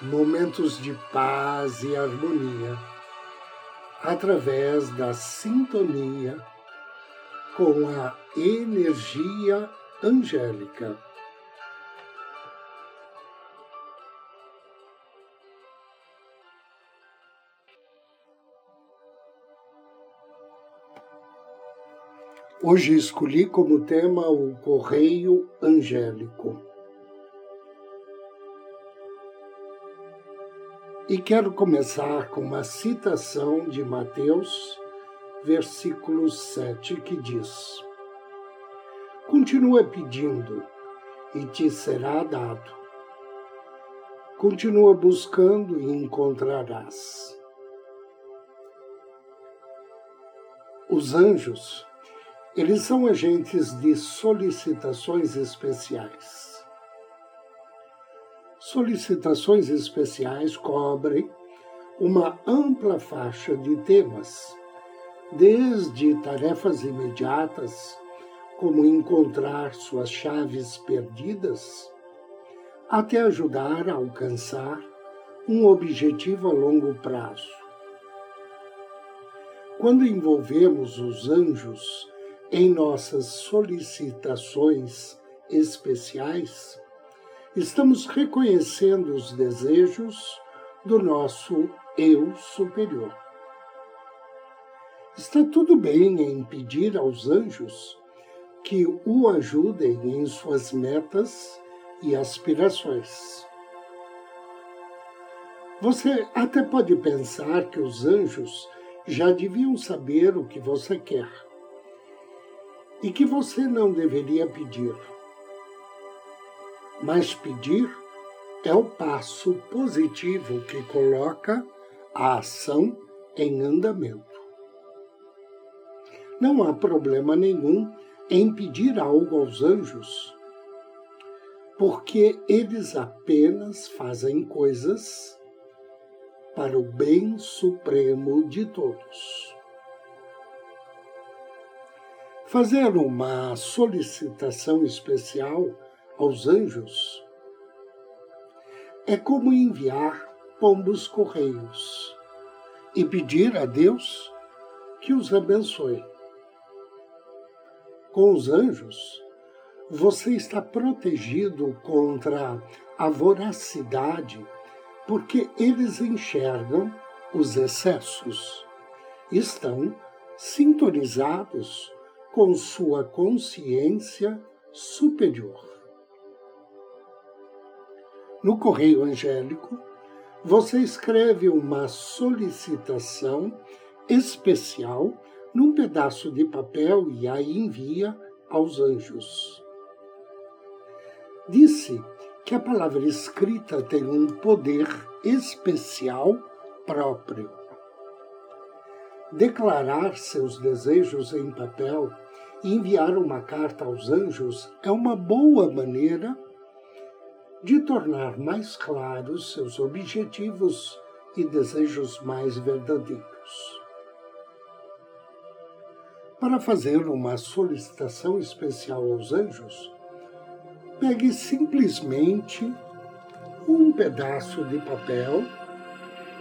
momentos de paz e harmonia através da sintonia com a energia angélica. Hoje escolhi como tema o correio angélico. E quero começar com uma citação de Mateus, versículo 7, que diz: Continua pedindo e te será dado. Continua buscando e encontrarás. Os anjos, eles são agentes de solicitações especiais solicitações especiais cobrem uma ampla faixa de temas, desde tarefas imediatas, como encontrar suas chaves perdidas, até ajudar a alcançar um objetivo a longo prazo. Quando envolvemos os anjos em nossas solicitações especiais, estamos reconhecendo os desejos do nosso eu superior. Está tudo bem em pedir aos anjos que o ajudem em suas metas e aspirações. Você até pode pensar que os anjos já deviam saber o que você quer e que você não deveria pedir mas pedir é o passo positivo que coloca a ação em andamento. Não há problema nenhum em pedir algo aos anjos, porque eles apenas fazem coisas para o bem supremo de todos. Fazer uma solicitação especial aos anjos é como enviar pombos correios e pedir a Deus que os abençoe. Com os anjos, você está protegido contra a voracidade, porque eles enxergam os excessos. Estão sintonizados com sua consciência superior. No correio angélico, você escreve uma solicitação especial num pedaço de papel e a envia aos anjos. Disse que a palavra escrita tem um poder especial próprio. Declarar seus desejos em papel e enviar uma carta aos anjos é uma boa maneira de tornar mais claros seus objetivos e desejos mais verdadeiros. Para fazer uma solicitação especial aos anjos, pegue simplesmente um pedaço de papel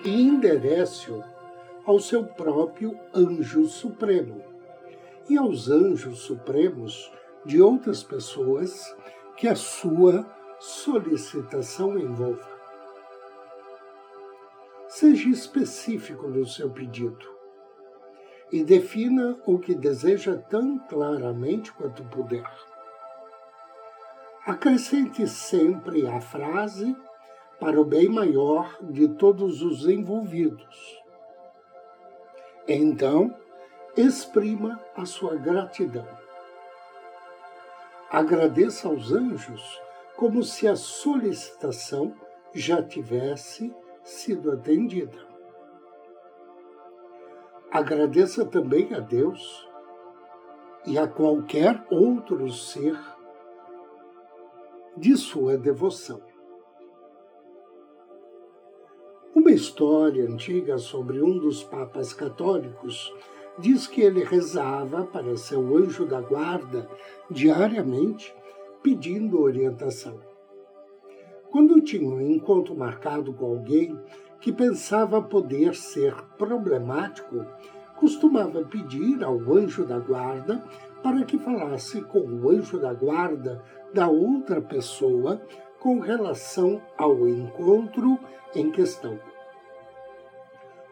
e enderece-o ao seu próprio anjo supremo e aos anjos supremos de outras pessoas que a sua solicitação envolva. Seja específico no seu pedido e defina o que deseja tão claramente quanto puder. Acrescente sempre a frase para o bem maior de todos os envolvidos. Então, exprima a sua gratidão. Agradeça aos anjos como se a solicitação já tivesse sido atendida. Agradeça também a Deus e a qualquer outro ser de sua devoção. Uma história antiga sobre um dos papas católicos diz que ele rezava para seu anjo da guarda diariamente pedindo orientação. Quando tinha um encontro marcado com alguém que pensava poder ser problemático, costumava pedir ao anjo da guarda para que falasse com o anjo da guarda da outra pessoa com relação ao encontro em questão.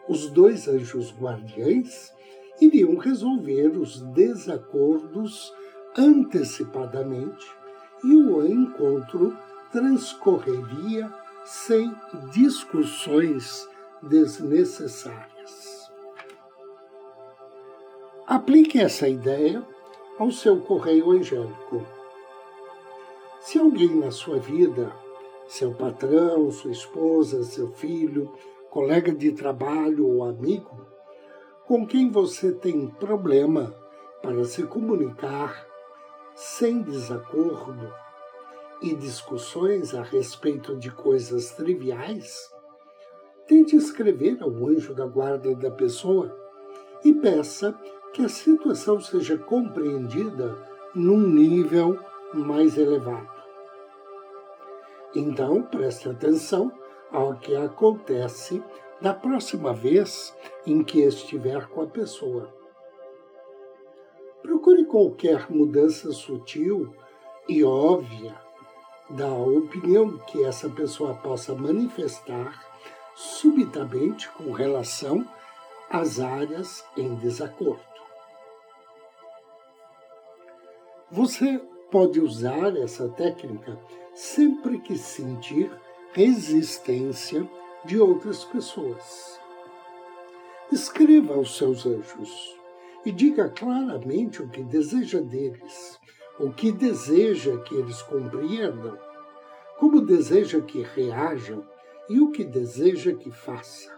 Os dois anjos guardiães iriam resolver os desacordos antecipadamente e o encontro transcorreria sem discussões desnecessárias. Aplique essa ideia ao seu correio angélico. Se alguém na sua vida, seu patrão, sua esposa, seu filho, colega de trabalho ou amigo, com quem você tem problema para se comunicar sem desacordo, e discussões a respeito de coisas triviais, tente escrever ao anjo da guarda da pessoa e peça que a situação seja compreendida num nível mais elevado. Então, preste atenção ao que acontece da próxima vez em que estiver com a pessoa. Qualquer mudança sutil e óbvia da opinião que essa pessoa possa manifestar subitamente com relação às áreas em desacordo. Você pode usar essa técnica sempre que sentir resistência de outras pessoas. Escreva aos seus anjos e diga claramente o que deseja deles o que deseja que eles compreendam, como deseja que reajam e o que deseja que faça.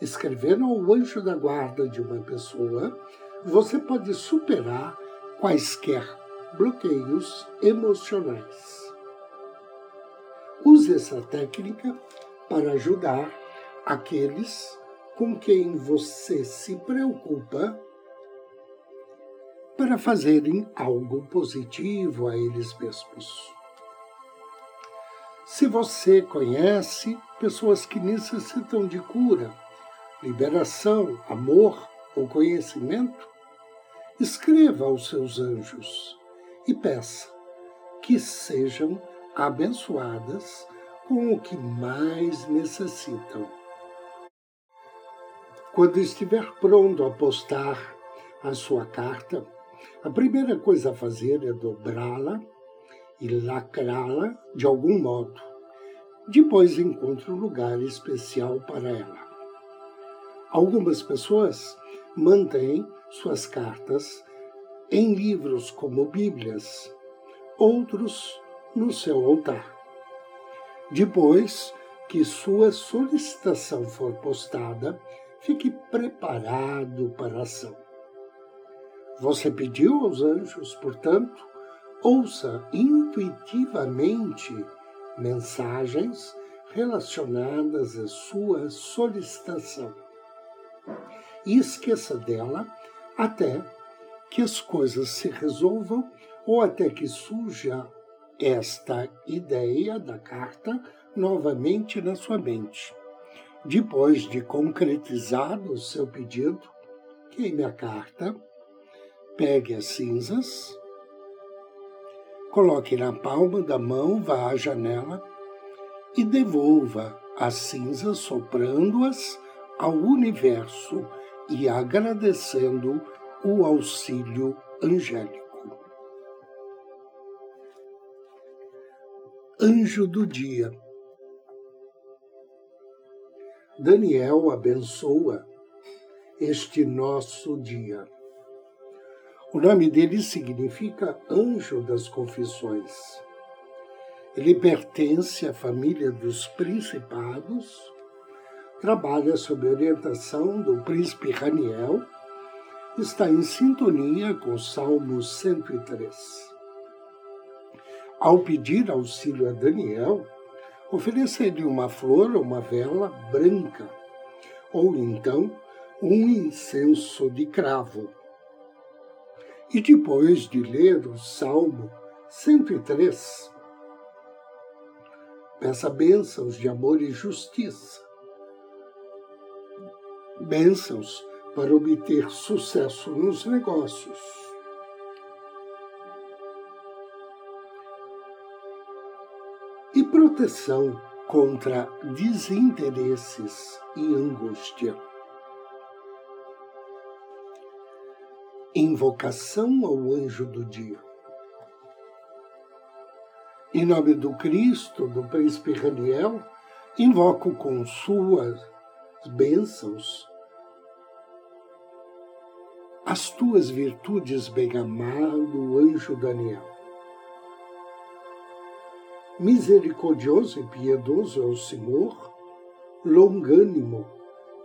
Escrevendo ao anjo da guarda de uma pessoa, você pode superar quaisquer bloqueios emocionais. Use essa técnica para ajudar aqueles com quem você se preocupa para fazerem algo positivo a eles mesmos. Se você conhece pessoas que necessitam de cura, liberação, amor ou conhecimento, escreva aos seus anjos e peça que sejam abençoadas com o que mais necessitam. Quando estiver pronto a postar a sua carta, a primeira coisa a fazer é dobrá-la e lacrá-la de algum modo. Depois encontre um lugar especial para ela. Algumas pessoas mantêm suas cartas em livros como Bíblias, outros no seu altar. Depois que sua solicitação for postada, fique preparado para a ação. Você pediu aos anjos, portanto, ouça intuitivamente mensagens relacionadas à sua solicitação. E esqueça dela até que as coisas se resolvam ou até que surja esta ideia da carta novamente na sua mente. Depois de concretizado o seu pedido, queime a carta Pegue as cinzas, coloque na palma da mão, vá à janela e devolva as cinzas soprando-as ao universo e agradecendo o auxílio angélico. Anjo do Dia Daniel abençoa este nosso dia. O nome dele significa anjo das confissões. Ele pertence à família dos principados, trabalha sob orientação do príncipe Raniel, está em sintonia com o Salmo 103. Ao pedir auxílio a Daniel, oferecer-lhe uma flor ou uma vela branca, ou então um incenso de cravo. E depois de ler o Salmo 103, peça bênçãos de amor e justiça, bênçãos para obter sucesso nos negócios. Proteção contra desinteresses e angústia. Invocação ao anjo do dia. Em nome do Cristo, do príncipe Raniel, invoco com suas bênçãos as tuas virtudes, bem-amado anjo Daniel. Misericordioso e piedoso é o Senhor, longânimo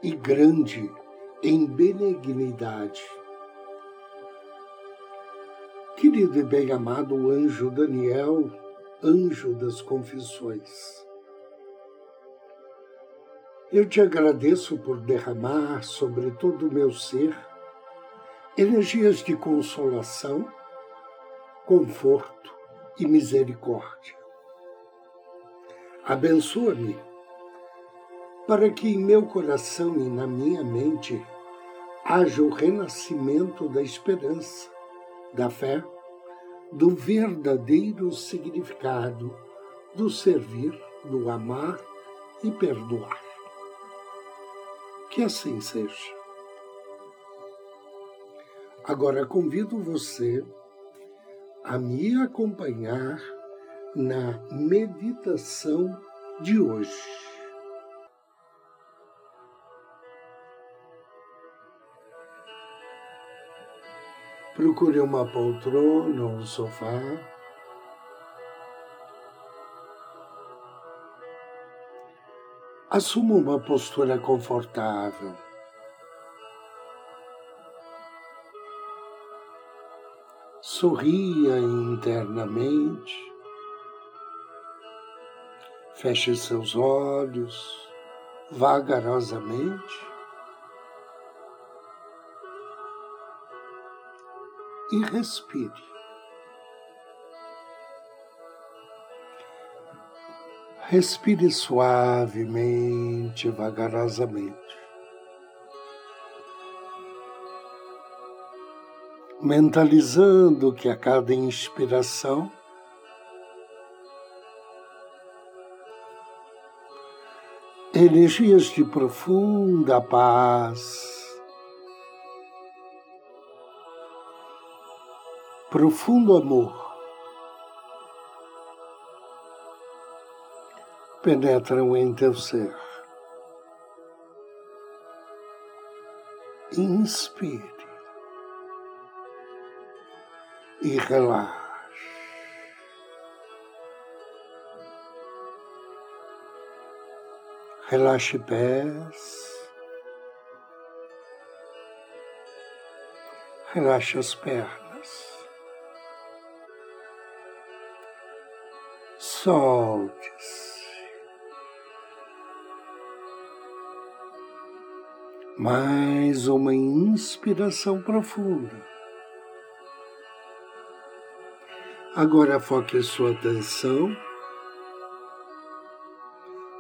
e grande em benignidade. Querido e bem-amado anjo Daniel, anjo das confissões, eu te agradeço por derramar sobre todo o meu ser energias de consolação, conforto e misericórdia. Abençoa-me para que em meu coração e na minha mente haja o renascimento da esperança, da fé, do verdadeiro significado do servir, do amar e perdoar. Que assim seja. Agora convido você a me acompanhar na meditação de hoje. Procure uma poltrona ou um sofá. Assuma uma postura confortável. sorria internamente, feche seus olhos vagarosamente e respire. Respire suavemente, vagarosamente. mentalizando que a cada inspiração energias de profunda paz, profundo amor penetram em teu ser. Inspire. e relaxe. Relaxe pés, relaxe as pernas, solte-se. Mais uma inspiração profunda. Agora foque sua atenção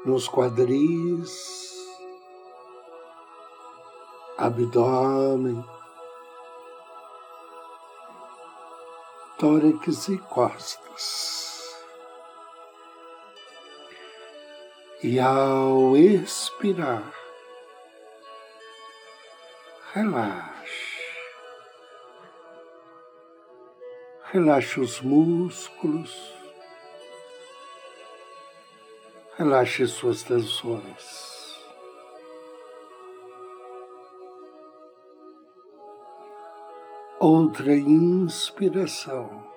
nos quadris, abdômen, tórax e costas. E ao expirar, relaxe. Relaxe os músculos. Relaxe suas tensões. Outra inspiração.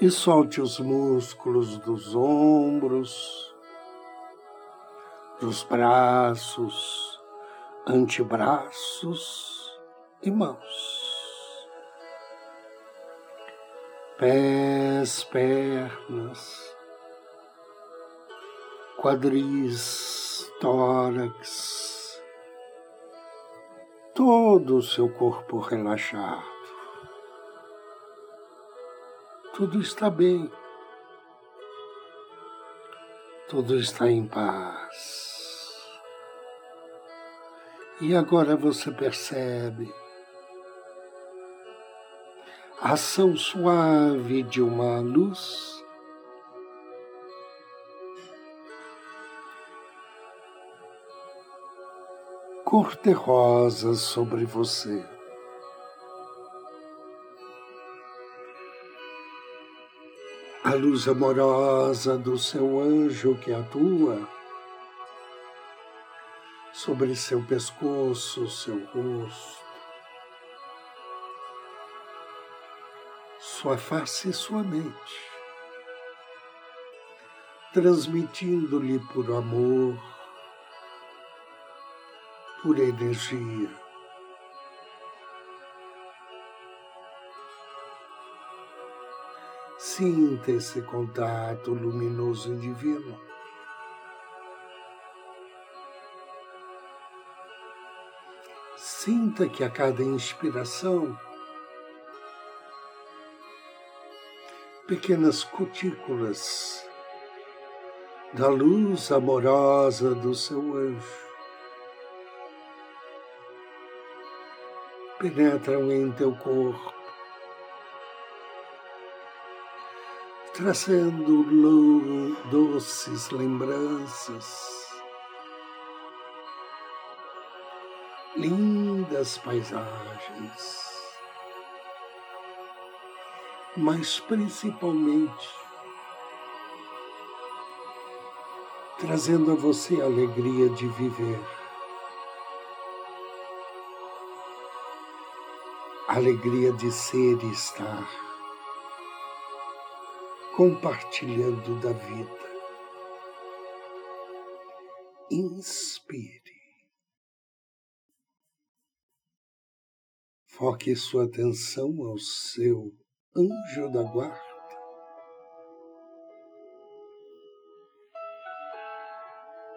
e solte os músculos dos ombros, dos braços, antebraços e mãos. Pés, pernas, quadris, tórax, todo o seu corpo relaxado tudo está bem, tudo está em paz. E agora você percebe a ação suave de uma luz cor-de-rosa sobre você. a luz amorosa do seu anjo que atua sobre seu pescoço, seu rosto, sua face e sua mente, transmitindo-lhe por amor, por energia Sinta esse contato luminoso e divino. Sinta que a cada inspiração, pequenas cutículas da luz amorosa do seu anjo penetram em teu corpo trazendo doces lembranças, lindas paisagens, mas principalmente trazendo a você a alegria de viver. Alegria de ser e estar compartilhando da vida. Inspire. Foque sua atenção ao seu anjo da guarda.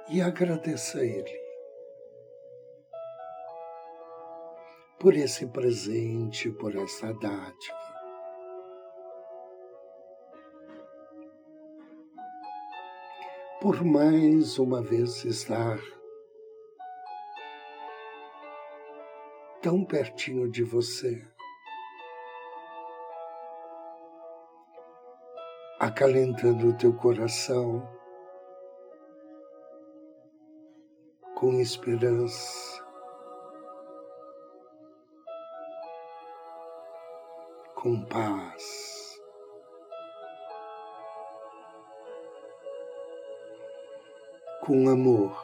E agradeça a Ele por esse presente, por essa dádiva. por mais uma vez estar tão pertinho de você, acalentando o teu coração com esperança, com paz. com amor.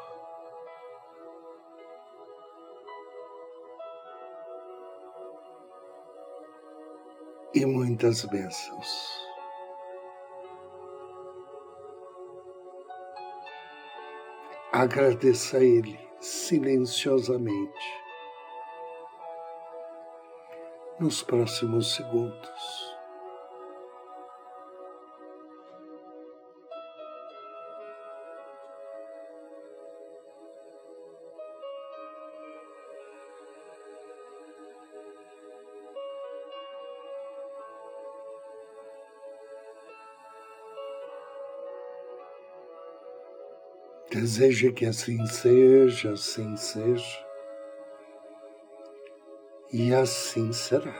E muitas bênçãos. Agradeça a Ele silenciosamente nos próximos segundos. Deseja que assim seja, assim seja, e assim será.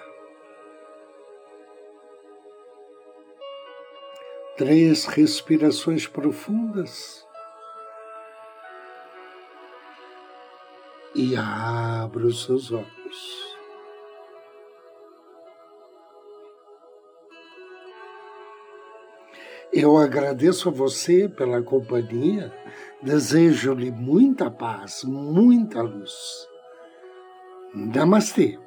Três respirações profundas e abra os seus olhos. Eu agradeço a você pela companhia, desejo-lhe muita paz, muita luz. Namastê.